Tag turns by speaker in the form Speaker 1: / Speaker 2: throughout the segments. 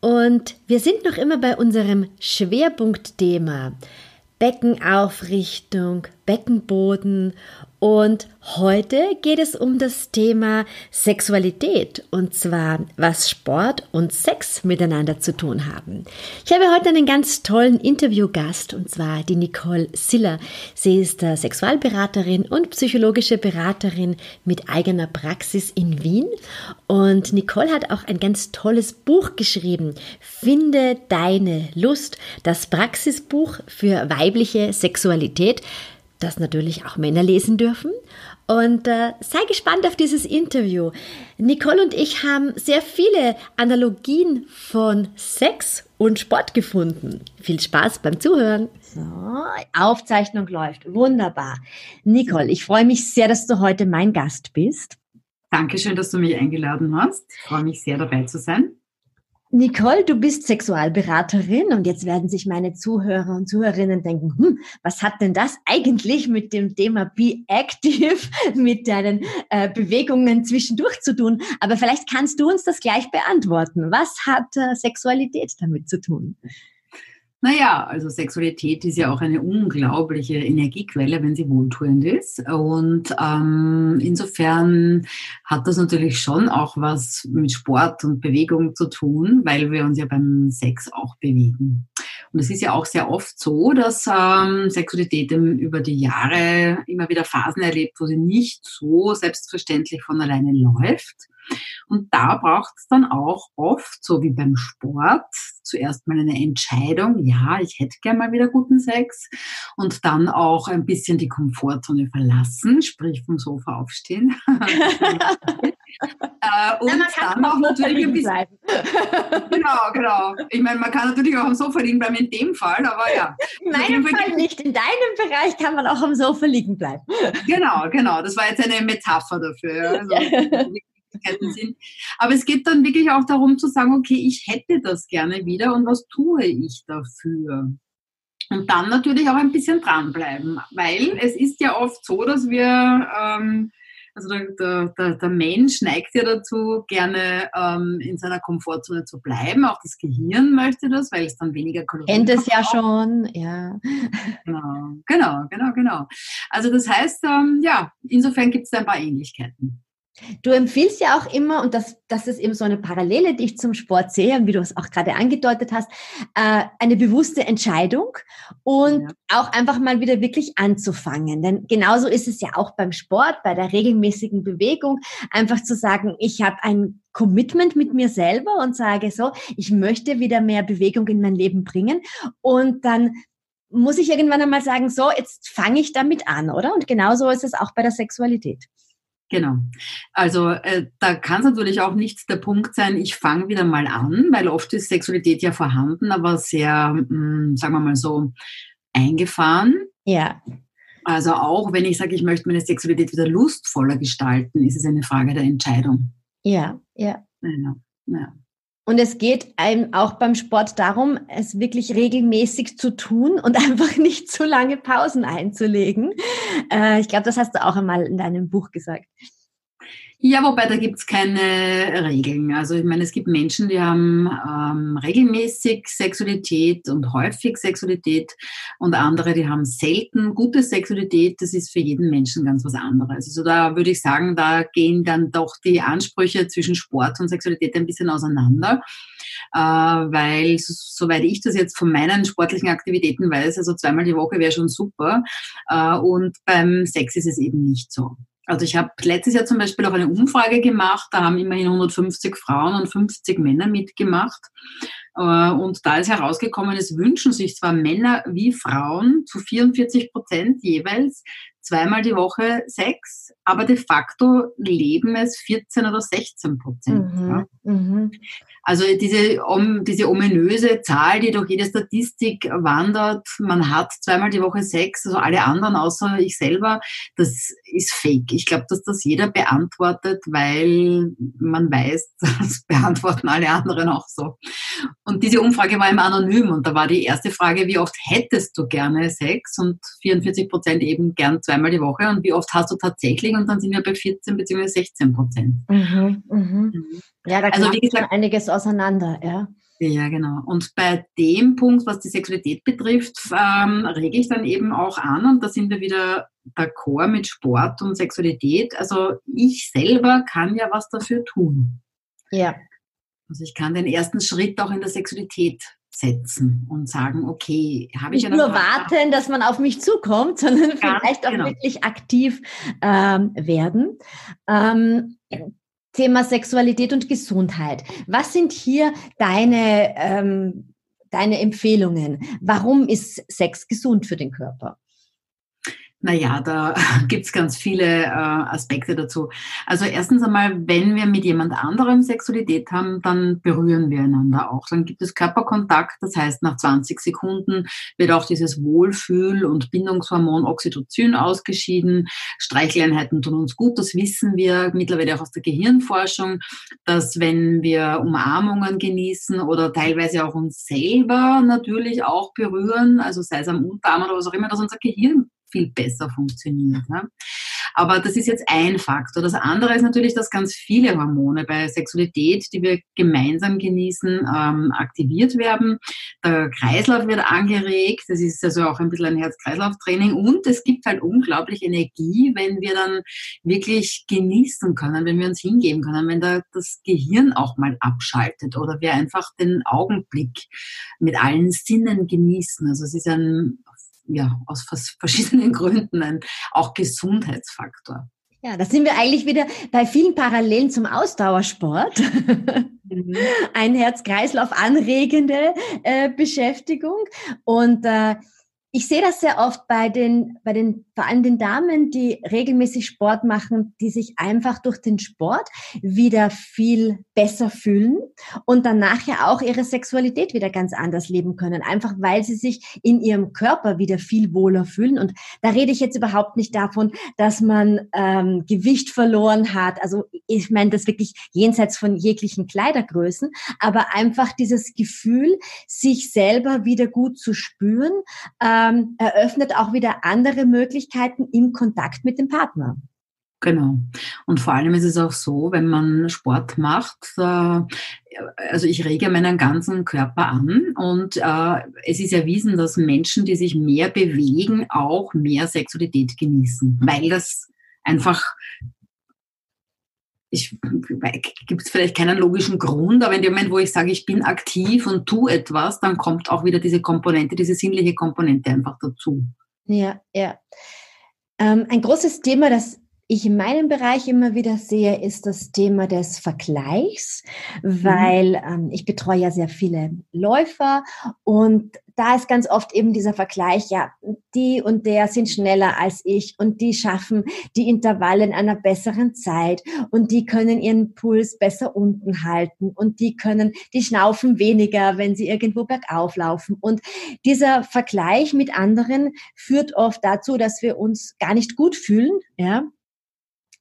Speaker 1: Und wir sind noch immer bei unserem Schwerpunktthema. Beckenaufrichtung, Beckenboden und heute geht es um das Thema Sexualität und zwar, was Sport und Sex miteinander zu tun haben. Ich habe heute einen ganz tollen Interviewgast und zwar die Nicole Siller. Sie ist Sexualberaterin und psychologische Beraterin mit eigener Praxis in Wien und Nicole hat auch ein ganz tolles Buch geschrieben. Finde deine Lust, das Praxisbuch für weibliche Sexualität das natürlich auch Männer lesen dürfen. Und äh, sei gespannt auf dieses Interview. Nicole und ich haben sehr viele Analogien von Sex und Sport gefunden. Viel Spaß beim Zuhören. So, Aufzeichnung läuft. Wunderbar. Nicole, ich freue mich sehr, dass du heute mein Gast bist.
Speaker 2: Dankeschön, dass du mich eingeladen hast. Ich freue mich sehr, dabei zu sein.
Speaker 1: Nicole, du bist Sexualberaterin und jetzt werden sich meine Zuhörer und Zuhörerinnen denken, hm, was hat denn das eigentlich mit dem Thema Be Active, mit deinen äh, Bewegungen zwischendurch zu tun? Aber vielleicht kannst du uns das gleich beantworten. Was hat äh, Sexualität damit zu tun?
Speaker 2: Naja, also Sexualität ist ja auch eine unglaubliche Energiequelle, wenn sie wohltuend ist. Und ähm, insofern hat das natürlich schon auch was mit Sport und Bewegung zu tun, weil wir uns ja beim Sex auch bewegen. Und es ist ja auch sehr oft so, dass ähm, Sexualität über die Jahre immer wieder Phasen erlebt, wo sie nicht so selbstverständlich von alleine läuft. Und da braucht es dann auch oft, so wie beim Sport, zuerst mal eine Entscheidung, ja, ich hätte gern mal wieder guten Sex und dann auch ein bisschen die Komfortzone verlassen, sprich vom Sofa aufstehen.
Speaker 1: äh, und ja, dann auch natürlich ein bisschen.
Speaker 2: genau, genau. Ich meine, man kann natürlich auch am Sofa liegen bleiben in dem Fall, aber ja.
Speaker 1: In meinem Fall nicht. In deinem Bereich kann man auch am Sofa liegen bleiben.
Speaker 2: Genau, genau. Das war jetzt eine Metapher dafür. Also, sind. Aber es geht dann wirklich auch darum zu sagen, okay, ich hätte das gerne wieder und was tue ich dafür? Und dann natürlich auch ein bisschen dranbleiben, weil es ist ja oft so, dass wir, ähm, also der, der, der, Mensch neigt ja dazu, gerne ähm, in seiner Komfortzone zu bleiben. Auch das Gehirn möchte das, weil es dann weniger
Speaker 1: Kalorien Kennt es ja schon, ja.
Speaker 2: Genau, genau, genau, genau. Also das heißt, ähm, ja, insofern gibt es ein paar Ähnlichkeiten.
Speaker 1: Du empfiehlst ja auch immer, und das, das ist eben so eine Parallele, die ich zum Sport sehe, und wie du es auch gerade angedeutet hast, äh, eine bewusste Entscheidung und ja. auch einfach mal wieder wirklich anzufangen. Denn genauso ist es ja auch beim Sport, bei der regelmäßigen Bewegung, einfach zu sagen, ich habe ein Commitment mit mir selber und sage so, ich möchte wieder mehr Bewegung in mein Leben bringen und dann muss ich irgendwann einmal sagen, so, jetzt fange ich damit an, oder? Und genauso ist es auch bei der Sexualität.
Speaker 2: Genau. Also äh, da kann es natürlich auch nicht der Punkt sein, ich fange wieder mal an, weil oft ist Sexualität ja vorhanden, aber sehr, mh, hm, sagen wir mal so, eingefahren.
Speaker 1: Ja.
Speaker 2: Also auch wenn ich sage, ich möchte meine Sexualität wieder lustvoller gestalten, ist es eine Frage der Entscheidung.
Speaker 1: Ja, ja. ja, ja. Und es geht einem auch beim Sport darum, es wirklich regelmäßig zu tun und einfach nicht zu lange Pausen einzulegen. Äh, ich glaube, das hast du auch einmal in deinem Buch gesagt.
Speaker 2: Ja, wobei da gibt's keine Regeln. Also ich meine, es gibt Menschen, die haben ähm, regelmäßig Sexualität und häufig Sexualität und andere, die haben selten gute Sexualität. Das ist für jeden Menschen ganz was anderes. Also da würde ich sagen, da gehen dann doch die Ansprüche zwischen Sport und Sexualität ein bisschen auseinander. Äh, weil, soweit ich das jetzt von meinen sportlichen Aktivitäten weiß, also zweimal die Woche wäre schon super. Äh, und beim Sex ist es eben nicht so. Also ich habe letztes Jahr zum Beispiel auch eine Umfrage gemacht, da haben immerhin 150 Frauen und 50 Männer mitgemacht. Äh, und da ist herausgekommen, es wünschen sich zwar Männer wie Frauen zu 44 Prozent jeweils zweimal die Woche Sex, aber de facto leben es 14 oder 16 Prozent. Mhm, ja. mhm. Also diese, um, diese ominöse Zahl, die durch jede Statistik wandert, man hat zweimal die Woche Sex, also alle anderen außer ich selber, das ist fake. Ich glaube, dass das jeder beantwortet, weil man weiß, das beantworten alle anderen auch so. Und diese Umfrage war immer anonym und da war die erste Frage, wie oft hättest du gerne Sex? Und 44 Prozent eben gern zweimal die Woche. Und wie oft hast du tatsächlich? Und dann sind wir bei 14 bzw. 16 Prozent. Mhm,
Speaker 1: mhm. Mhm. Ja, da also, wie gesagt, einiges auseinander, ja.
Speaker 2: Ja, genau. Und bei dem Punkt, was die Sexualität betrifft, ähm, rege ich dann eben auch an und da sind wir wieder d'accord mit Sport und Sexualität. Also ich selber kann ja was dafür tun.
Speaker 1: Ja.
Speaker 2: Also ich kann den ersten Schritt auch in der Sexualität setzen und sagen, okay, habe ich
Speaker 1: Nicht nur warten, dass man auf mich zukommt, sondern vielleicht auch genau. wirklich aktiv ähm, werden. Ähm, Thema Sexualität und Gesundheit. Was sind hier deine, ähm, deine Empfehlungen? Warum ist Sex gesund für den Körper?
Speaker 2: Naja, da gibt's ganz viele äh, Aspekte dazu. Also erstens einmal, wenn wir mit jemand anderem Sexualität haben, dann berühren wir einander auch. Dann gibt es Körperkontakt, das heißt, nach 20 Sekunden wird auch dieses Wohlfühl- und Bindungshormon Oxytocin ausgeschieden. Streicheleinheiten tun uns gut, das wissen wir mittlerweile auch aus der Gehirnforschung, dass wenn wir Umarmungen genießen oder teilweise auch uns selber natürlich auch berühren, also sei es am Unterarm oder was auch immer, dass unser Gehirn viel besser funktioniert. Ne? Aber das ist jetzt ein Faktor. Das andere ist natürlich, dass ganz viele Hormone bei Sexualität, die wir gemeinsam genießen, ähm, aktiviert werden. Der Kreislauf wird angeregt. Das ist also auch ein bisschen ein Herz-Kreislauf-Training. Und es gibt halt unglaublich Energie, wenn wir dann wirklich genießen können, wenn wir uns hingeben können, wenn da das Gehirn auch mal abschaltet oder wir einfach den Augenblick mit allen Sinnen genießen. Also es ist ein ja, aus verschiedenen Gründen ein auch Gesundheitsfaktor.
Speaker 1: Ja, da sind wir eigentlich wieder bei vielen Parallelen zum Ausdauersport. Mhm. Ein Herz-Kreislauf anregende äh, Beschäftigung. Und äh, ich sehe das sehr oft bei den, bei den, vor allem den Damen, die regelmäßig Sport machen, die sich einfach durch den Sport wieder viel besser fühlen und dann nachher auch ihre Sexualität wieder ganz anders leben können. Einfach weil sie sich in ihrem Körper wieder viel wohler fühlen. Und da rede ich jetzt überhaupt nicht davon, dass man ähm, Gewicht verloren hat. Also ich meine das wirklich jenseits von jeglichen Kleidergrößen, aber einfach dieses Gefühl, sich selber wieder gut zu spüren. Äh, ähm, eröffnet auch wieder andere Möglichkeiten im Kontakt mit dem Partner.
Speaker 2: Genau. Und vor allem ist es auch so, wenn man Sport macht, äh, also ich rege meinen ganzen Körper an und äh, es ist erwiesen, dass Menschen, die sich mehr bewegen, auch mehr Sexualität genießen, weil das einfach ich gibt es vielleicht keinen logischen Grund, aber in dem Moment, wo ich sage, ich bin aktiv und tue etwas, dann kommt auch wieder diese Komponente, diese sinnliche Komponente einfach dazu.
Speaker 1: Ja, ja. Ähm, ein großes Thema, das ich in meinem Bereich immer wieder sehe, ist das Thema des Vergleichs, mhm. weil ähm, ich betreue ja sehr viele Läufer und da ist ganz oft eben dieser Vergleich, ja, die und der sind schneller als ich und die schaffen die Intervalle in einer besseren Zeit und die können ihren Puls besser unten halten und die können, die schnaufen weniger, wenn sie irgendwo bergauf laufen. Und dieser Vergleich mit anderen führt oft dazu, dass wir uns gar nicht gut fühlen, ja,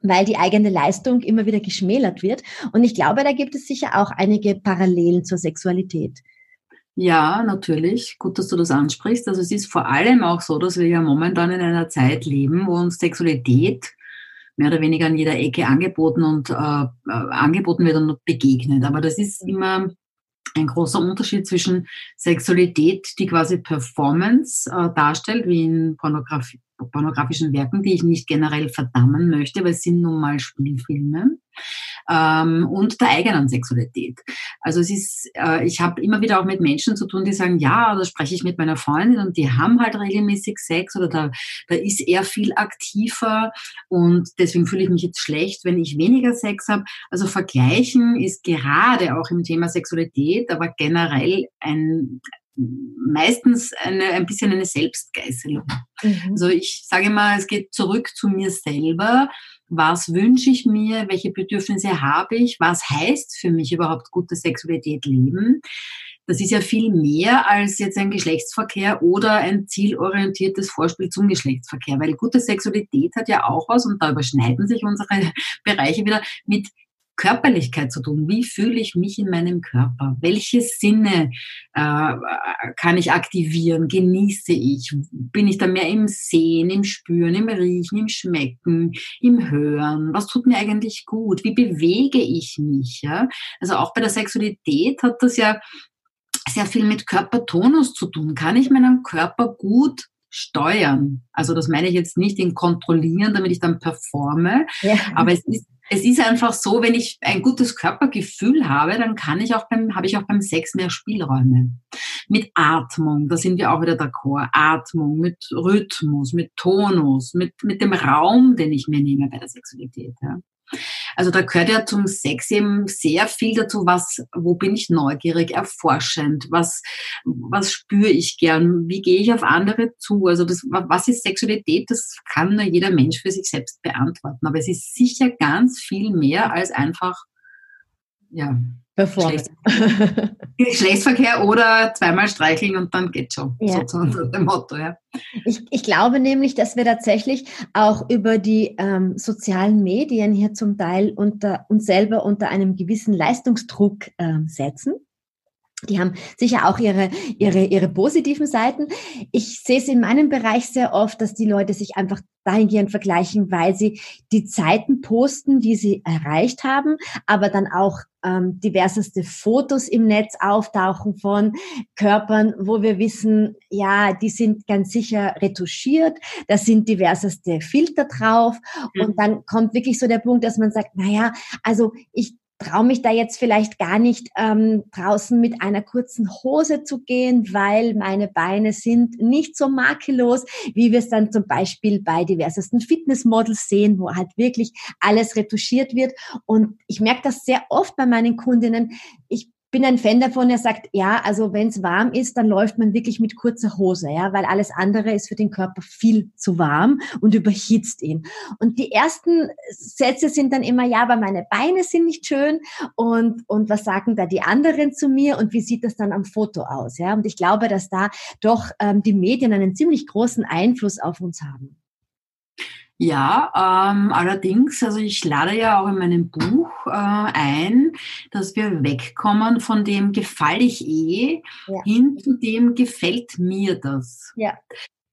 Speaker 1: weil die eigene Leistung immer wieder geschmälert wird. Und ich glaube, da gibt es sicher auch einige Parallelen zur Sexualität.
Speaker 2: Ja, natürlich. Gut, dass du das ansprichst. Also es ist vor allem auch so, dass wir ja momentan in einer Zeit leben, wo uns Sexualität mehr oder weniger an jeder Ecke angeboten und äh, äh angeboten wird und begegnet. Aber das ist immer ein großer Unterschied zwischen Sexualität, die quasi Performance äh, darstellt, wie in Pornografie, pornografischen Werken, die ich nicht generell verdammen möchte, weil es sind nun mal Spielfilme ähm, und der eigenen Sexualität. Also es ist, äh, ich habe immer wieder auch mit Menschen zu tun, die sagen, ja, da spreche ich mit meiner Freundin und die haben halt regelmäßig Sex oder da, da ist er viel aktiver und deswegen fühle ich mich jetzt schlecht, wenn ich weniger Sex habe. Also vergleichen ist gerade auch im Thema Sexualität, aber generell ein, meistens eine, ein bisschen eine Selbstgeißelung. Mhm. Also ich sage mal, es geht zurück zu mir selber was wünsche ich mir, welche Bedürfnisse habe ich, was heißt für mich überhaupt gute Sexualität leben. Das ist ja viel mehr als jetzt ein Geschlechtsverkehr oder ein zielorientiertes Vorspiel zum Geschlechtsverkehr, weil gute Sexualität hat ja auch was, und da überschneiden sich unsere Bereiche wieder, mit Körperlichkeit zu tun. Wie fühle ich mich in meinem Körper? Welche Sinne äh, kann ich aktivieren? Genieße ich? Bin ich da mehr im Sehen, im Spüren, im Riechen, im Schmecken, im Hören? Was tut mir eigentlich gut? Wie bewege ich mich? Ja? Also auch bei der Sexualität hat das ja sehr viel mit Körpertonus zu tun. Kann ich meinen Körper gut steuern? Also das meine ich jetzt nicht in kontrollieren, damit ich dann performe, ja. aber es ist es ist einfach so, wenn ich ein gutes Körpergefühl habe, dann kann ich auch beim, habe ich auch beim Sex mehr Spielräume. Mit Atmung, da sind wir auch wieder d'accord. Atmung, mit Rhythmus, mit Tonus, mit, mit dem Raum, den ich mir nehme bei der Sexualität. Ja. Also da gehört ja zum Sex eben sehr viel dazu, was, wo bin ich neugierig, erforschend, was, was spüre ich gern, wie gehe ich auf andere zu. Also das, was ist Sexualität, das kann nur jeder Mensch für sich selbst beantworten. Aber es ist sicher ganz viel mehr als einfach, ja,
Speaker 1: Performance.
Speaker 2: Geschlechtsverkehr oder zweimal streicheln und dann geht schon. Ja. So unter dem Motto, ja.
Speaker 1: Ich, ich glaube nämlich, dass wir tatsächlich auch über die ähm, sozialen Medien hier zum Teil unter uns selber unter einem gewissen Leistungsdruck ähm, setzen. Die haben sicher auch ihre, ihre, ihre positiven Seiten. Ich sehe es in meinem Bereich sehr oft, dass die Leute sich einfach dahingehend vergleichen, weil sie die Zeiten posten, die sie erreicht haben, aber dann auch ähm, diverseste Fotos im Netz auftauchen von Körpern, wo wir wissen, ja, die sind ganz sicher retuschiert, da sind diverseste Filter drauf mhm. und dann kommt wirklich so der Punkt, dass man sagt, naja, also ich traue mich da jetzt vielleicht gar nicht ähm, draußen mit einer kurzen Hose zu gehen, weil meine Beine sind nicht so makellos, wie wir es dann zum Beispiel bei diversesten Fitnessmodels sehen, wo halt wirklich alles retuschiert wird. Und ich merke das sehr oft bei meinen Kundinnen. Ich bin ein Fan davon, er sagt, ja, also wenn es warm ist, dann läuft man wirklich mit kurzer Hose, ja, weil alles andere ist für den Körper viel zu warm und überhitzt ihn. Und die ersten Sätze sind dann immer, ja, aber meine Beine sind nicht schön und, und was sagen da die anderen zu mir und wie sieht das dann am Foto aus, ja? Und ich glaube, dass da doch ähm, die Medien einen ziemlich großen Einfluss auf uns haben.
Speaker 2: Ja, ähm, allerdings, also ich lade ja auch in meinem Buch äh, ein, dass wir wegkommen von dem gefall ich eh ja. hin zu dem gefällt mir das. Ja.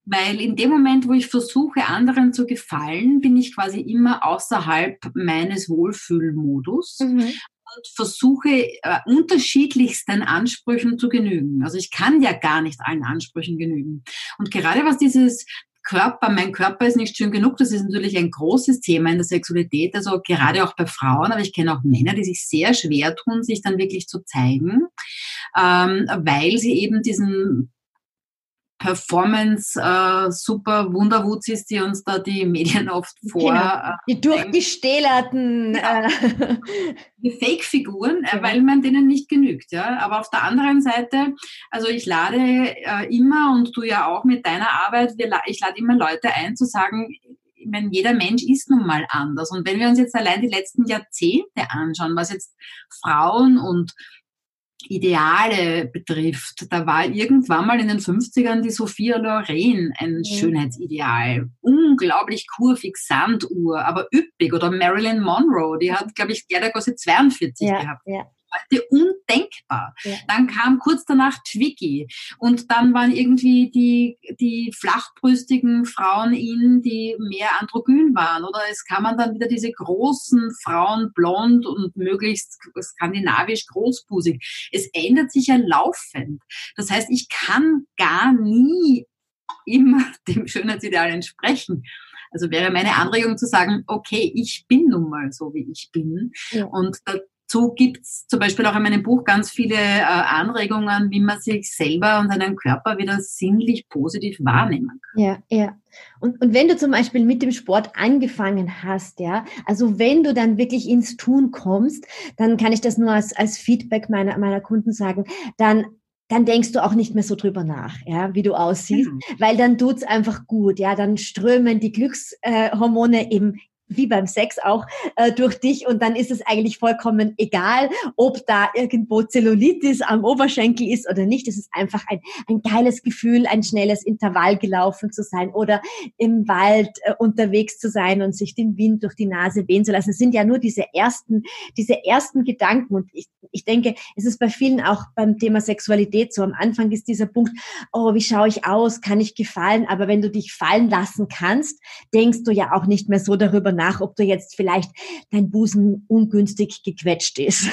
Speaker 2: Weil in dem Moment, wo ich versuche, anderen zu gefallen, bin ich quasi immer außerhalb meines Wohlfühlmodus. Mhm und versuche äh, unterschiedlichsten Ansprüchen zu genügen. Also ich kann ja gar nicht allen Ansprüchen genügen. Und gerade was dieses Körper, mein Körper ist nicht schön genug. Das ist natürlich ein großes Thema in der Sexualität, also gerade auch bei Frauen, aber ich kenne auch Männer, die sich sehr schwer tun, sich dann wirklich zu zeigen, ähm, weil sie eben diesen Performance äh, super Wunderwutzis, die uns da die Medien oft vor. Genau.
Speaker 1: Äh, die durchgestählerten.
Speaker 2: Ja. Die Fake-Figuren, äh, weil man denen nicht genügt. Ja? Aber auf der anderen Seite, also ich lade äh, immer und du ja auch mit deiner Arbeit, wir, ich lade immer Leute ein zu sagen, ich meine, jeder Mensch ist nun mal anders. Und wenn wir uns jetzt allein die letzten Jahrzehnte anschauen, was jetzt Frauen und Ideale betrifft, da war irgendwann mal in den 50ern die Sophia Loren ein ja. Schönheitsideal. Unglaublich kurvig, Sanduhr, aber üppig. Oder Marilyn Monroe, die hat, glaube ich, Kleidergröße 42 ja, gehabt. Ja heute undenkbar. Ja. Dann kam kurz danach Twiggy und dann waren irgendwie die, die flachbrüstigen Frauen in, die mehr androgyn waren. Oder es kamen dann wieder diese großen Frauen, blond und möglichst skandinavisch großbusig. Es ändert sich ja laufend. Das heißt, ich kann gar nie immer dem Schönheitsideal entsprechen. Also wäre meine Anregung zu sagen, okay, ich bin nun mal so, wie ich bin. Ja. Und da, Gibt es zum Beispiel auch in meinem Buch ganz viele äh, Anregungen, wie man sich selber und seinen Körper wieder sinnlich positiv wahrnehmen kann.
Speaker 1: Ja, ja. Und, und wenn du zum Beispiel mit dem Sport angefangen hast, ja, also wenn du dann wirklich ins Tun kommst, dann kann ich das nur als, als Feedback meiner, meiner Kunden sagen, dann dann denkst du auch nicht mehr so drüber nach, ja, wie du aussiehst, mhm. weil dann tut's einfach gut, ja, dann strömen die Glückshormone eben wie beim Sex auch äh, durch dich und dann ist es eigentlich vollkommen egal, ob da irgendwo Zellulitis am Oberschenkel ist oder nicht. Es ist einfach ein, ein geiles Gefühl, ein schnelles Intervall gelaufen zu sein oder im Wald äh, unterwegs zu sein und sich den Wind durch die Nase wehen zu lassen. Es sind ja nur diese ersten, diese ersten Gedanken und ich, ich denke, es ist bei vielen auch beim Thema Sexualität so. Am Anfang ist dieser Punkt, oh, wie schaue ich aus? Kann ich gefallen? Aber wenn du dich fallen lassen kannst, denkst du ja auch nicht mehr so darüber nach, ob du jetzt vielleicht dein Busen ungünstig gequetscht ist.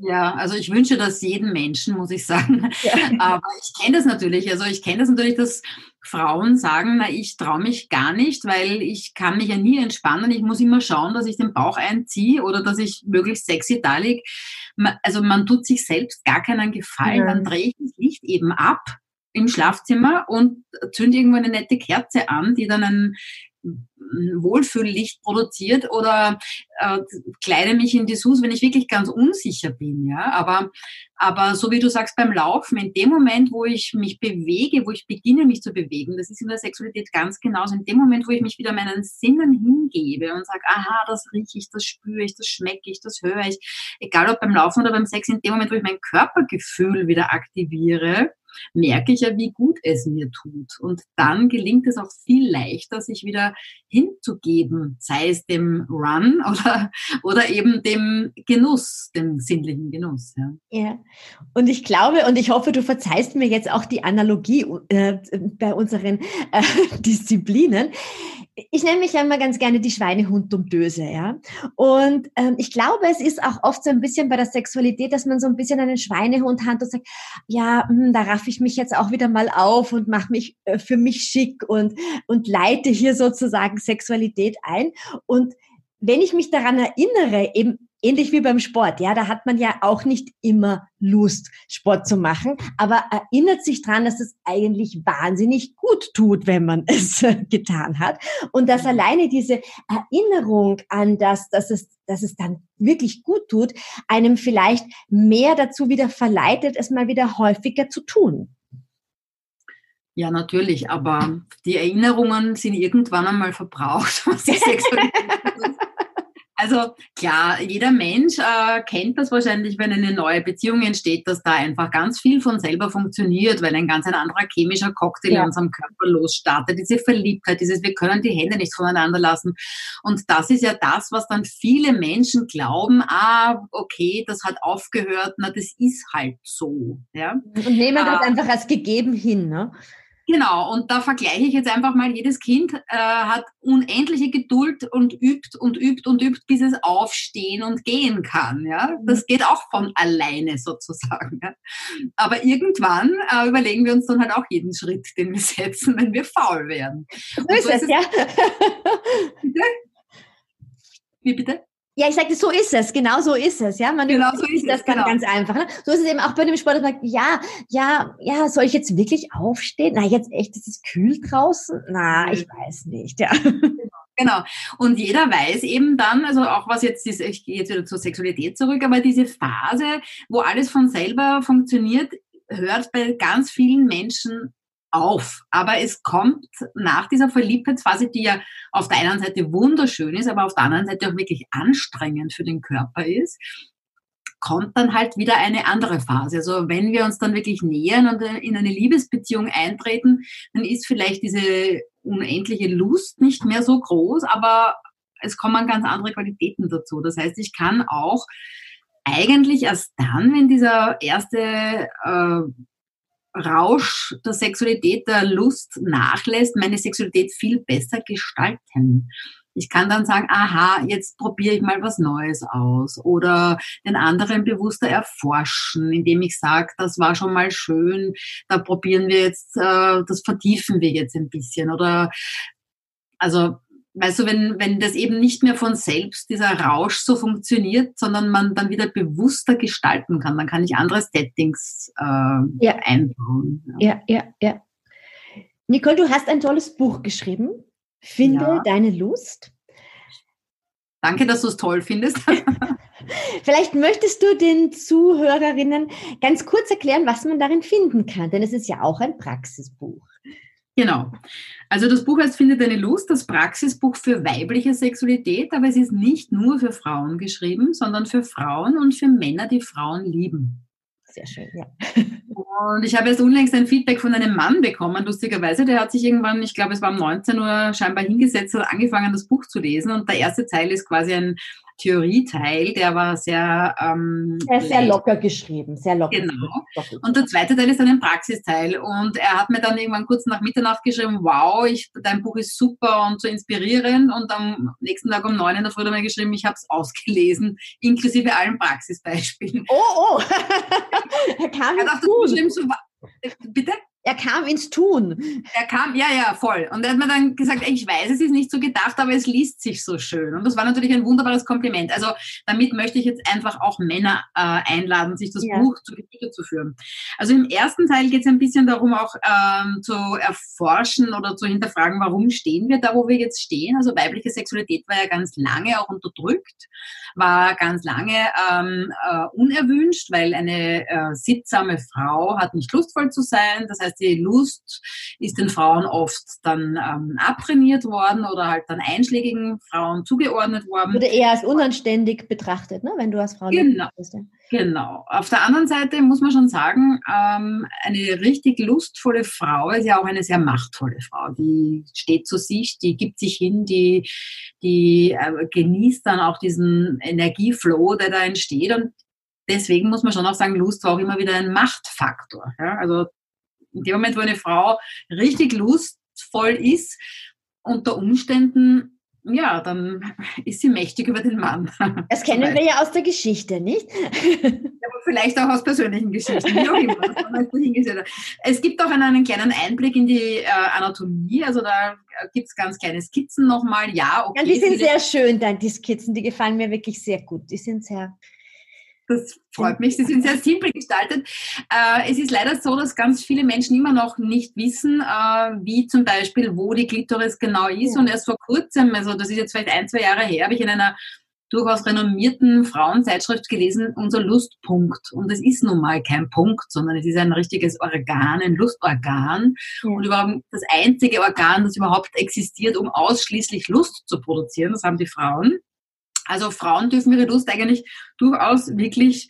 Speaker 2: Ja, also ich wünsche das jedem Menschen, muss ich sagen. Ja. Aber ich kenne das natürlich. Also ich kenne das natürlich, dass Frauen sagen, na, ich traue mich gar nicht, weil ich kann mich ja nie entspannen. Ich muss immer schauen, dass ich den Bauch einziehe oder dass ich möglichst sexy da liege. Also man tut sich selbst gar keinen Gefallen. Ja. Dann drehe ich das Licht eben ab im Schlafzimmer und zünde irgendwo eine nette Kerze an, die dann ein Wohlfühllicht produziert oder äh, kleide mich in Dessous, wenn ich wirklich ganz unsicher bin. Ja? Aber, aber so wie du sagst beim Laufen, in dem Moment, wo ich mich bewege, wo ich beginne, mich zu bewegen, das ist in der Sexualität ganz genauso. In dem Moment, wo ich mich wieder meinen Sinnen hingebe und sage, aha, das rieche ich, das spüre ich, das schmecke ich, das höre ich, egal ob beim Laufen oder beim Sex, in dem Moment, wo ich mein Körpergefühl wieder aktiviere, merke ich ja, wie gut es mir tut. Und dann gelingt es auch viel leichter, sich wieder hinzugeben, sei es dem Run oder, oder eben dem Genuss, dem sinnlichen Genuss. Ja.
Speaker 1: ja. Und ich glaube und ich hoffe, du verzeihst mir jetzt auch die Analogie äh, bei unseren äh, Disziplinen ich nenne mich ja immer ganz gerne die Schweinehund-Dummdöse, ja. Und ähm, ich glaube, es ist auch oft so ein bisschen bei der Sexualität, dass man so ein bisschen einen Schweinehund hat und sagt, ja, mh, hm, da raff ich mich jetzt auch wieder mal auf und mache mich äh, für mich schick und, und leite hier sozusagen Sexualität ein. Und wenn ich mich daran erinnere, eben ähnlich wie beim Sport, ja, da hat man ja auch nicht immer Lust, Sport zu machen, aber erinnert sich dran, dass es eigentlich wahnsinnig gut tut, wenn man es getan hat. Und dass alleine diese Erinnerung an das, dass es, dass es dann wirklich gut tut, einem vielleicht mehr dazu wieder verleitet, es mal wieder häufiger zu tun.
Speaker 2: Ja, natürlich, aber die Erinnerungen sind irgendwann einmal verbraucht, was also klar, jeder Mensch äh, kennt das wahrscheinlich, wenn eine neue Beziehung entsteht, dass da einfach ganz viel von selber funktioniert, weil ein ganz ein anderer chemischer Cocktail ja. in unserem Körper losstartet. Diese Verliebtheit, dieses wir können die Hände nicht voneinander lassen. Und das ist ja das, was dann viele Menschen glauben, ah, okay, das hat aufgehört, na, das ist halt so. Ja?
Speaker 1: Und nehmen das äh, einfach als gegeben hin, ne?
Speaker 2: Genau, und da vergleiche ich jetzt einfach mal, jedes Kind äh, hat unendliche Geduld und übt und übt und übt, bis es aufstehen und gehen kann. Ja? Das geht auch von alleine sozusagen. Ja? Aber irgendwann äh, überlegen wir uns dann halt auch jeden Schritt, den wir setzen, wenn wir faul werden.
Speaker 1: So ist, so ist es, ja.
Speaker 2: Bitte? Wie bitte?
Speaker 1: Ja, ich sagte, so ist es, genau so ist es, ja. Man
Speaker 2: genau so ist das
Speaker 1: es, dann genau. ganz einfach. Ne? So ist es eben auch bei dem Sport, dass man sagt, ja, ja, ja, soll ich jetzt wirklich aufstehen? Na, jetzt echt, ist es kühl draußen? Na, ich weiß nicht, ja.
Speaker 2: Genau. Und jeder weiß eben dann, also auch was jetzt ist, ich gehe jetzt wieder zur Sexualität zurück, aber diese Phase, wo alles von selber funktioniert, hört bei ganz vielen Menschen auf. Aber es kommt nach dieser Verliebtheitsphase, die ja auf der einen Seite wunderschön ist, aber auf der anderen Seite auch wirklich anstrengend für den Körper ist, kommt dann halt wieder eine andere Phase. Also wenn wir uns dann wirklich nähern und in eine Liebesbeziehung eintreten, dann ist vielleicht diese unendliche Lust nicht mehr so groß, aber es kommen ganz andere Qualitäten dazu. Das heißt, ich kann auch eigentlich erst dann, wenn dieser erste äh, Rausch der Sexualität, der Lust nachlässt, meine Sexualität viel besser gestalten. Ich kann dann sagen, aha, jetzt probiere ich mal was Neues aus oder den anderen bewusster erforschen, indem ich sage, das war schon mal schön, da probieren wir jetzt, äh, das vertiefen wir jetzt ein bisschen oder also weißt du, wenn, wenn das eben nicht mehr von selbst, dieser Rausch so funktioniert, sondern man dann wieder bewusster gestalten kann, dann kann ich andere Settings äh, ja. einbauen.
Speaker 1: Ja. ja, ja, ja. Nicole, du hast ein tolles Buch geschrieben. Finde ja. deine Lust.
Speaker 2: Danke, dass du es toll findest.
Speaker 1: Vielleicht möchtest du den Zuhörerinnen ganz kurz erklären, was man darin finden kann, denn es ist ja auch ein Praxisbuch.
Speaker 2: Genau. Also das Buch heißt Findet eine Lust, das Praxisbuch für weibliche Sexualität, aber es ist nicht nur für Frauen geschrieben, sondern für Frauen und für Männer, die Frauen lieben.
Speaker 1: Sehr schön, ja.
Speaker 2: Und ich habe jetzt unlängst ein Feedback von einem Mann bekommen, lustigerweise. Der hat sich irgendwann, ich glaube, es war um 19 Uhr, scheinbar hingesetzt und angefangen, das Buch zu lesen. Und der erste Teil ist quasi ein Theorieteil, der war sehr,
Speaker 1: ähm, sehr, sehr locker geschrieben, sehr locker.
Speaker 2: Genau. Und der zweite Teil ist dann ein Praxisteil. Und er hat mir dann irgendwann kurz nach Mitternacht geschrieben, wow, ich, dein Buch ist super und so inspirierend. Und am nächsten Tag um neun in der Früh hat er mir geschrieben, ich habe es ausgelesen, inklusive allen Praxisbeispielen.
Speaker 1: Oh, oh. er kam er hat auch geschrieben,
Speaker 2: so, bitte?
Speaker 1: Er kam ins Tun.
Speaker 2: Er kam, ja, ja, voll. Und er hat mir dann gesagt, ich weiß, es ist nicht so gedacht, aber es liest sich so schön. Und das war natürlich ein wunderbares Kompliment. Also damit möchte ich jetzt einfach auch Männer äh, einladen, sich das ja. Buch zu Gemüte zu führen. Also im ersten Teil geht es ein bisschen darum, auch ähm, zu erforschen oder zu hinterfragen, warum stehen wir da, wo wir jetzt stehen. Also weibliche Sexualität war ja ganz lange auch unterdrückt, war ganz lange ähm, äh, unerwünscht, weil eine äh, sittsame Frau hat nicht lustvoll zu sein. Das heißt, die Lust ist den Frauen oft dann ähm, abtrainiert worden oder halt dann einschlägigen Frauen zugeordnet worden.
Speaker 1: Wurde eher als unanständig betrachtet, ne? wenn du als Frau
Speaker 2: genau. bist. Ja. Genau. Auf der anderen Seite muss man schon sagen, ähm, eine richtig lustvolle Frau ist ja auch eine sehr machtvolle Frau. Die steht zu sich, die gibt sich hin, die, die äh, genießt dann auch diesen Energieflow, der da entsteht. Und deswegen muss man schon auch sagen, Lust war auch immer wieder ein Machtfaktor. Ja? Also in dem Moment, wo eine Frau richtig lustvoll ist, unter Umständen, ja, dann ist sie mächtig über den Mann.
Speaker 1: Das kennen wir ja aus der Geschichte, nicht?
Speaker 2: Ja, aber vielleicht auch aus persönlichen Geschichten. es gibt auch einen, einen, kleinen Einblick in die äh, Anatomie, also da gibt es ganz kleine Skizzen nochmal. Ja,
Speaker 1: okay. Ja, die sind sehr schön, die Skizzen, die gefallen mir wirklich sehr gut. Die sind sehr
Speaker 2: das freut mich. Sie sind sehr simpel gestaltet. Äh, es ist leider so, dass ganz viele Menschen immer noch nicht wissen, äh, wie zum Beispiel, wo die Klitoris genau ist. Und erst vor kurzem, also das ist jetzt vielleicht ein, zwei Jahre her, habe ich in einer durchaus renommierten Frauenzeitschrift gelesen, unser Lustpunkt. Und es ist nun mal kein Punkt, sondern es ist ein richtiges Organ, ein Lustorgan. Ja. Und überhaupt das einzige Organ, das überhaupt existiert, um ausschließlich Lust zu produzieren. Das haben die Frauen. Also Frauen dürfen ihre Lust eigentlich durchaus wirklich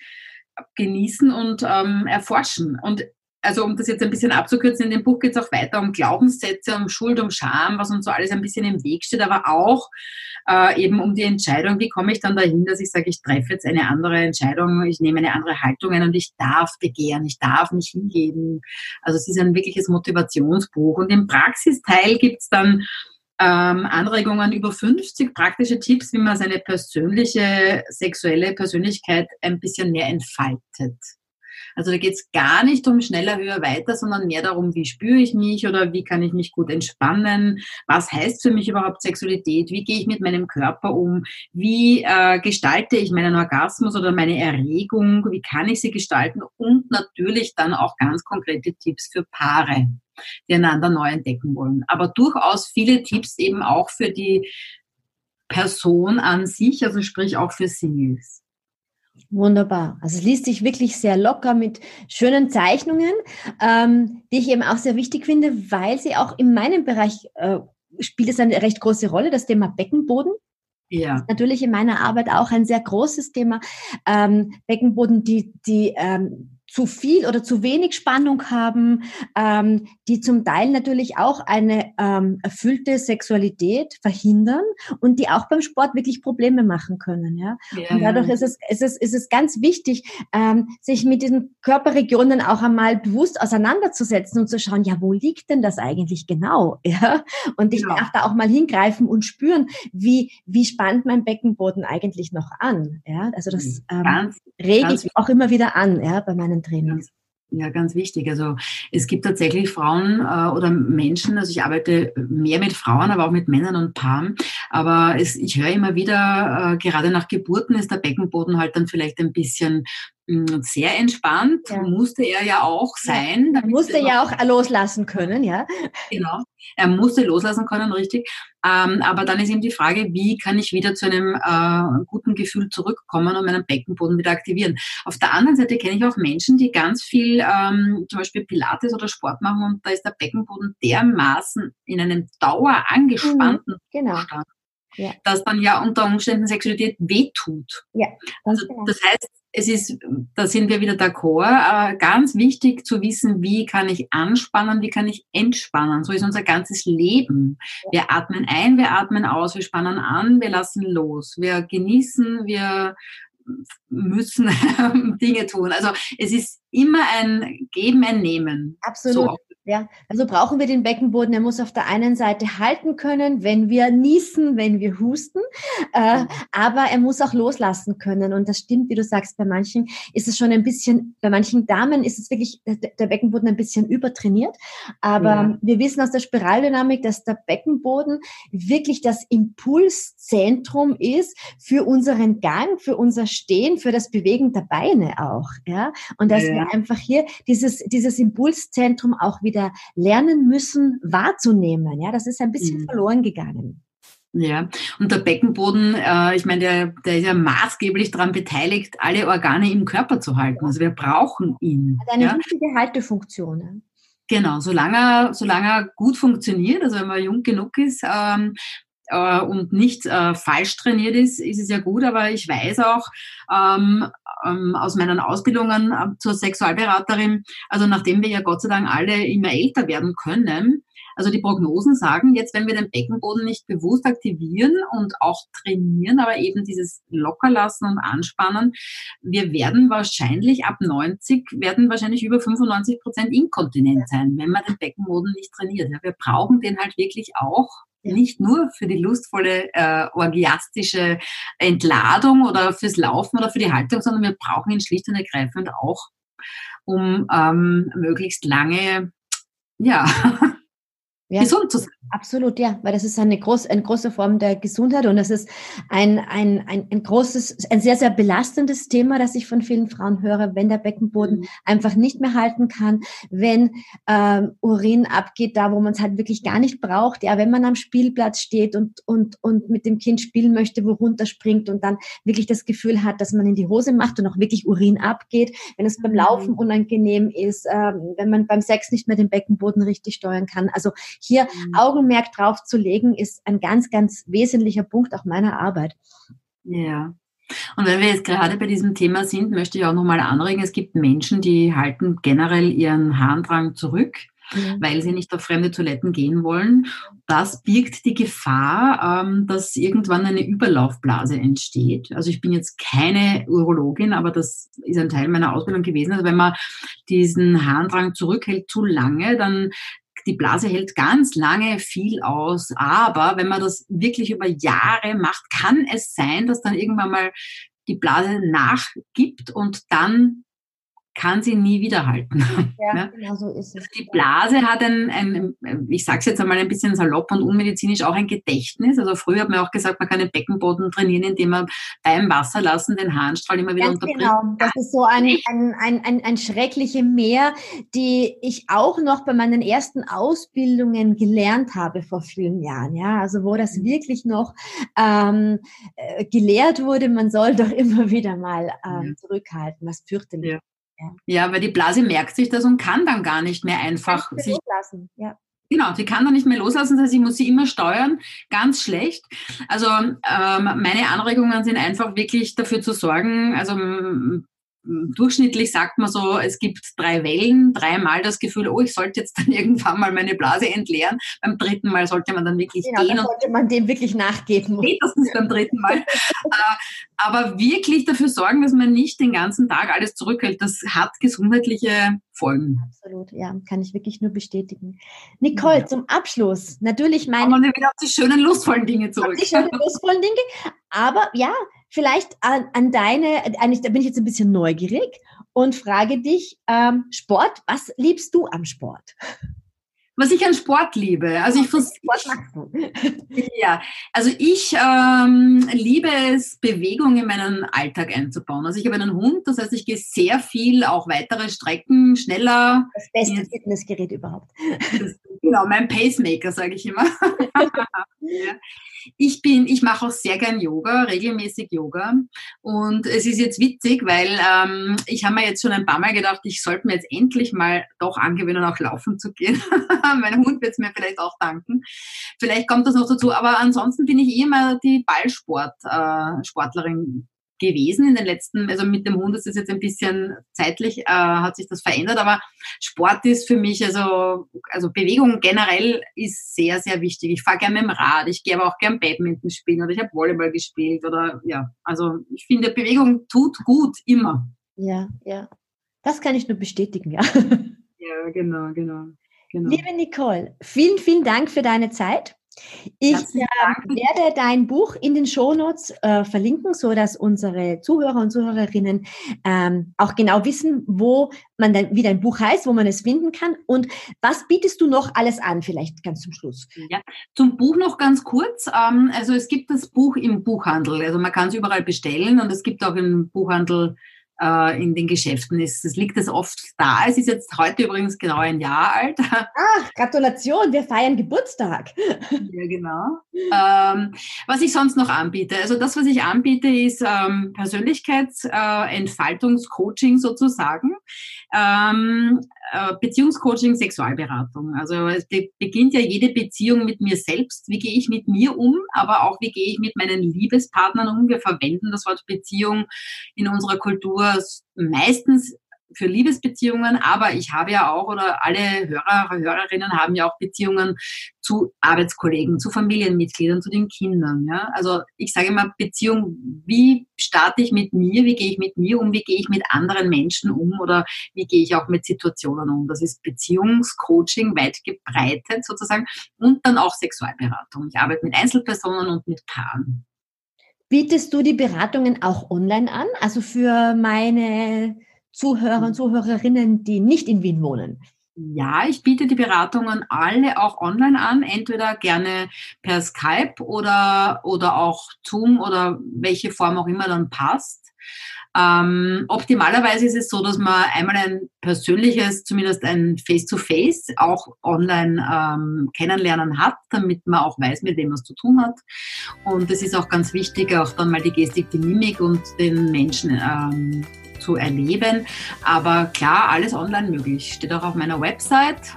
Speaker 2: genießen und ähm, erforschen. Und also um das jetzt ein bisschen abzukürzen, in dem Buch geht es auch weiter um Glaubenssätze, um Schuld, um Scham, was uns so alles ein bisschen im Weg steht, aber auch äh, eben um die Entscheidung, wie komme ich dann dahin, dass ich sage, ich treffe jetzt eine andere Entscheidung, ich nehme eine andere Haltung ein und ich darf begehren, ich darf mich hingeben. Also es ist ein wirkliches Motivationsbuch. Und im Praxisteil gibt es dann ähm, Anregungen über 50 praktische Tipps, wie man seine persönliche sexuelle Persönlichkeit ein bisschen mehr entfaltet. Also da geht es gar nicht um schneller, höher, weiter, sondern mehr darum, wie spüre ich mich oder wie kann ich mich gut entspannen, was heißt für mich überhaupt Sexualität, wie gehe ich mit meinem Körper um, wie äh, gestalte ich meinen Orgasmus oder meine Erregung, wie kann ich sie gestalten? Und natürlich dann auch ganz konkrete Tipps für Paare die einander neu entdecken wollen. Aber durchaus viele Tipps eben auch für die Person an sich, also sprich auch für Singles.
Speaker 1: Wunderbar. Also es liest sich wirklich sehr locker mit schönen Zeichnungen, ähm, die ich eben auch sehr wichtig finde, weil sie auch in meinem Bereich äh, spielt es eine recht große Rolle, das Thema Beckenboden. Ja. Das ist natürlich in meiner Arbeit auch ein sehr großes Thema. Ähm, Beckenboden, die, die ähm, zu viel oder zu wenig Spannung haben, ähm, die zum Teil natürlich auch eine ähm, erfüllte Sexualität verhindern und die auch beim Sport wirklich Probleme machen können. Ja? ja und dadurch ist es, ist, es, ist es ganz wichtig, ähm, sich mit diesen Körperregionen auch einmal bewusst auseinanderzusetzen und zu schauen, ja, wo liegt denn das eigentlich genau? Ja? Und ich ja. darf da auch mal hingreifen und spüren, wie, wie spannt mein Beckenboden eigentlich noch an. Ja? Also das mhm. ähm, rege ich auch immer wieder an ja, bei meinen Trainings.
Speaker 2: Ja, ganz wichtig. Also es gibt tatsächlich Frauen äh, oder Menschen, also ich arbeite mehr mit Frauen, aber auch mit Männern und Paaren. Aber es, ich höre immer wieder, äh, gerade nach Geburten ist der Beckenboden halt dann vielleicht ein bisschen sehr entspannt, ja. musste er ja auch sein.
Speaker 1: Er musste ja auch loslassen können, ja.
Speaker 2: Genau, er musste loslassen können, richtig. Ähm, aber dann ist eben die Frage, wie kann ich wieder zu einem äh, guten Gefühl zurückkommen und meinen Beckenboden wieder aktivieren. Auf der anderen Seite kenne ich auch Menschen, die ganz viel ähm, zum Beispiel Pilates oder Sport machen und da ist der Beckenboden dermaßen in einem dauer angespannten mhm,
Speaker 1: genau. Zustand
Speaker 2: ja. dass dann ja unter Umständen Sexualität wehtut.
Speaker 1: Ja,
Speaker 2: also genau. das heißt, es ist, da sind wir wieder d'accord, äh, ganz wichtig zu wissen, wie kann ich anspannen, wie kann ich entspannen. So ist unser ganzes Leben. Wir atmen ein, wir atmen aus, wir spannen an, wir lassen los, wir genießen, wir müssen Dinge tun. Also es ist immer ein Geben, ein Nehmen.
Speaker 1: Absolut. So ja, also brauchen wir den Beckenboden. Er muss auf der einen Seite halten können, wenn wir niesen, wenn wir husten, äh, aber er muss auch loslassen können. Und das stimmt, wie du sagst, bei manchen ist es schon ein bisschen, bei manchen Damen ist es wirklich der Beckenboden ein bisschen übertrainiert. Aber ja. wir wissen aus der Spiraldynamik, dass der Beckenboden wirklich das Impulszentrum ist für unseren Gang, für unser Stehen, für das Bewegen der Beine auch. Ja, und dass ja. wir einfach hier dieses dieses Impulszentrum auch wieder lernen müssen wahrzunehmen. Ja, das ist ein bisschen mhm. verloren gegangen.
Speaker 2: Ja, und der Beckenboden, äh, ich meine, der, der ist ja maßgeblich daran beteiligt, alle Organe im Körper zu halten. Also wir brauchen ihn.
Speaker 1: Hat eine ja? wichtige Haltefunktion.
Speaker 2: Genau, solange er, solange er gut funktioniert, also wenn man jung genug ist ähm, äh, und nicht äh, falsch trainiert ist, ist es ja gut, aber ich weiß auch ähm, ähm, aus meinen Ausbildungen äh, zur Sexualberaterin, also nachdem wir ja Gott sei Dank alle immer älter werden können, also die Prognosen sagen jetzt, wenn wir den Beckenboden nicht bewusst aktivieren und auch trainieren, aber eben dieses Lockerlassen und Anspannen, wir werden wahrscheinlich ab 90, werden wahrscheinlich über 95 Prozent inkontinent sein, wenn man den Beckenboden nicht trainiert. Wir brauchen den halt wirklich auch nicht nur für die lustvolle äh, orgiastische Entladung oder fürs Laufen oder für die Haltung, sondern wir brauchen ihn schlicht und ergreifend auch, um ähm, möglichst lange ja,
Speaker 1: ja, gesund zu sein. Absolut, ja, weil das ist eine, groß, eine große Form der Gesundheit und das ist ein, ein, ein, ein großes, ein sehr, sehr belastendes Thema, das ich von vielen Frauen höre, wenn der Beckenboden mhm. einfach nicht mehr halten kann, wenn ähm, Urin abgeht, da wo man es halt wirklich gar nicht braucht, ja, wenn man am Spielplatz steht und, und, und mit dem Kind spielen möchte, wo runterspringt und dann wirklich das Gefühl hat, dass man in die Hose macht und auch wirklich Urin abgeht, wenn es beim Laufen mhm. unangenehm ist, ähm, wenn man beim Sex nicht mehr den Beckenboden richtig steuern kann. Also hier mhm. Augenmerk drauf zu legen, ist ein ganz, ganz wesentlicher Punkt auch meiner Arbeit.
Speaker 2: Ja. Und wenn wir jetzt gerade bei diesem Thema sind, möchte ich auch nochmal anregen, es gibt Menschen, die halten generell ihren Harndrang zurück. Mhm. weil sie nicht auf fremde Toiletten gehen wollen. Das birgt die Gefahr, ähm, dass irgendwann eine Überlaufblase entsteht. Also ich bin jetzt keine Urologin, aber das ist ein Teil meiner Ausbildung gewesen. Also wenn man diesen Harndrang zurückhält zu lange, dann die Blase hält ganz lange viel aus, aber wenn man das wirklich über Jahre macht, kann es sein, dass dann irgendwann mal die Blase nachgibt und dann kann sie nie wiederhalten. Ja, ja? genau so ist es. Die Blase hat ein, ein ich sage es jetzt einmal ein bisschen salopp und unmedizinisch, auch ein Gedächtnis. Also früher hat man auch gesagt, man kann den Beckenboden trainieren, indem man beim Wasserlassen den Harnstrahl immer wieder Ganz unterbricht. Genau,
Speaker 1: das ist so ein, ein, ein, ein, ein schreckliche Meer, die ich auch noch bei meinen ersten Ausbildungen gelernt habe vor vielen Jahren. Ja, also wo das wirklich noch ähm, äh, gelehrt wurde, man soll doch immer wieder mal ähm, zurückhalten, was fürchterlich
Speaker 2: ja. Ja. weil die Blase merkt sich das und kann dann gar nicht mehr einfach sich loslassen. Ja. Genau, sie kann dann nicht mehr loslassen, das heißt, ich muss sie immer steuern, ganz schlecht. Also ähm, meine Anregungen sind einfach wirklich dafür zu sorgen, also durchschnittlich sagt man so, es gibt drei Wellen, dreimal das Gefühl, oh, ich sollte jetzt dann irgendwann mal meine Blase entleeren. Beim dritten Mal sollte man dann wirklich
Speaker 1: genau,
Speaker 2: gehen.
Speaker 1: Dann sollte man dem wirklich nachgeben.
Speaker 2: Spätestens beim dritten Mal. Äh, aber wirklich dafür sorgen, dass man nicht den ganzen Tag alles zurückhält, das hat gesundheitliche Folgen.
Speaker 1: Absolut, ja, kann ich wirklich nur bestätigen. Nicole, ja. zum Abschluss, natürlich meine...
Speaker 2: Kommen wir wieder auf die schönen, lustvollen Dinge zurück. Auf die schönen,
Speaker 1: lustvollen Dinge, aber ja, vielleicht an, an deine, eigentlich, da bin ich jetzt ein bisschen neugierig und frage dich, ähm, Sport, was liebst du am Sport?
Speaker 2: Was ich an Sport liebe. Also ich versuche. Ja, also ich ähm, liebe es, Bewegung in meinen Alltag einzubauen. Also ich habe einen Hund, das heißt, ich gehe sehr viel, auch weitere Strecken, schneller.
Speaker 1: Das beste Fitnessgerät überhaupt.
Speaker 2: Das, genau, mein Pacemaker, sage ich immer. ja. Ich bin, ich mache auch sehr gern Yoga, regelmäßig Yoga. Und es ist jetzt witzig, weil ähm, ich habe mir jetzt schon ein paar Mal gedacht, ich sollte mir jetzt endlich mal doch angewöhnen, auch laufen zu gehen. mein Hund wird es mir vielleicht auch danken. Vielleicht kommt das noch dazu. Aber ansonsten bin ich eh immer die Ballsport-Sportlerin äh, gewesen in den letzten, also mit dem Hund ist es jetzt ein bisschen zeitlich, äh, hat sich das verändert, aber Sport ist für mich, also, also Bewegung generell ist sehr, sehr wichtig. Ich fahre gerne mit dem Rad, ich gehe aber auch gerne Badminton spielen oder ich habe Volleyball gespielt oder ja, also ich finde Bewegung tut gut, immer.
Speaker 1: Ja, ja. Das kann ich nur bestätigen, ja.
Speaker 2: Ja, genau, genau. Genau.
Speaker 1: Liebe Nicole, vielen, vielen Dank für deine Zeit. Ich äh, werde dein Buch in den Shownotes äh, verlinken, so dass unsere Zuhörer und Zuhörerinnen ähm, auch genau wissen, wo man dann, wie dein Buch heißt, wo man es finden kann. Und was bietest du noch alles an, vielleicht ganz zum Schluss?
Speaker 2: Ja, zum Buch noch ganz kurz. Ähm, also es gibt das Buch im Buchhandel. Also man kann es überall bestellen und es gibt auch im Buchhandel äh, in den Geschäften ist. Es liegt es oft da. Es ist jetzt heute übrigens genau ein Jahr alt.
Speaker 1: Ach, Gratulation, wir feiern Geburtstag.
Speaker 2: Ja, genau. Ähm, was ich sonst noch anbiete. Also das, was ich anbiete, ist ähm, Persönlichkeitsentfaltungscoaching äh, sozusagen. Ähm, äh, Beziehungscoaching, Sexualberatung. Also es beginnt ja jede Beziehung mit mir selbst. Wie gehe ich mit mir um, aber auch wie gehe ich mit meinen Liebespartnern um. Wir verwenden das Wort Beziehung in unserer Kultur meistens für Liebesbeziehungen, aber ich habe ja auch oder alle Hörer, Hörerinnen haben ja auch Beziehungen zu Arbeitskollegen, zu Familienmitgliedern, zu den Kindern. Ja? Also ich sage immer Beziehung, wie starte ich mit mir, wie gehe ich mit mir um, wie gehe ich mit anderen Menschen um oder wie gehe ich auch mit Situationen um. Das ist Beziehungscoaching weit gebreitet sozusagen und dann auch Sexualberatung. Ich arbeite mit Einzelpersonen und mit Paaren.
Speaker 1: Bietest du die Beratungen auch online an? Also für meine Zuhörer und Zuhörerinnen, die nicht in Wien wohnen?
Speaker 2: Ja, ich biete die Beratungen alle auch online an, entweder gerne per Skype oder, oder auch Zoom oder welche Form auch immer dann passt. Ähm, optimalerweise ist es so, dass man einmal ein persönliches, zumindest ein Face-to-Face, -face, auch online ähm, kennenlernen hat, damit man auch weiß, mit wem man es zu tun hat. Und es ist auch ganz wichtig, auch dann mal die Gestik, die Mimik und den Menschen ähm, zu erleben. Aber klar, alles online möglich. Steht auch auf meiner Website.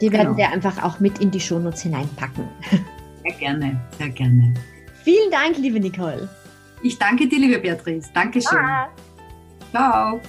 Speaker 1: Die werden genau. wir einfach auch mit in die Shownotes hineinpacken.
Speaker 2: Sehr gerne, sehr gerne.
Speaker 1: Vielen Dank, liebe Nicole.
Speaker 2: Ich danke dir, liebe Beatrice. Dankeschön.
Speaker 1: Ah.
Speaker 2: Ciao.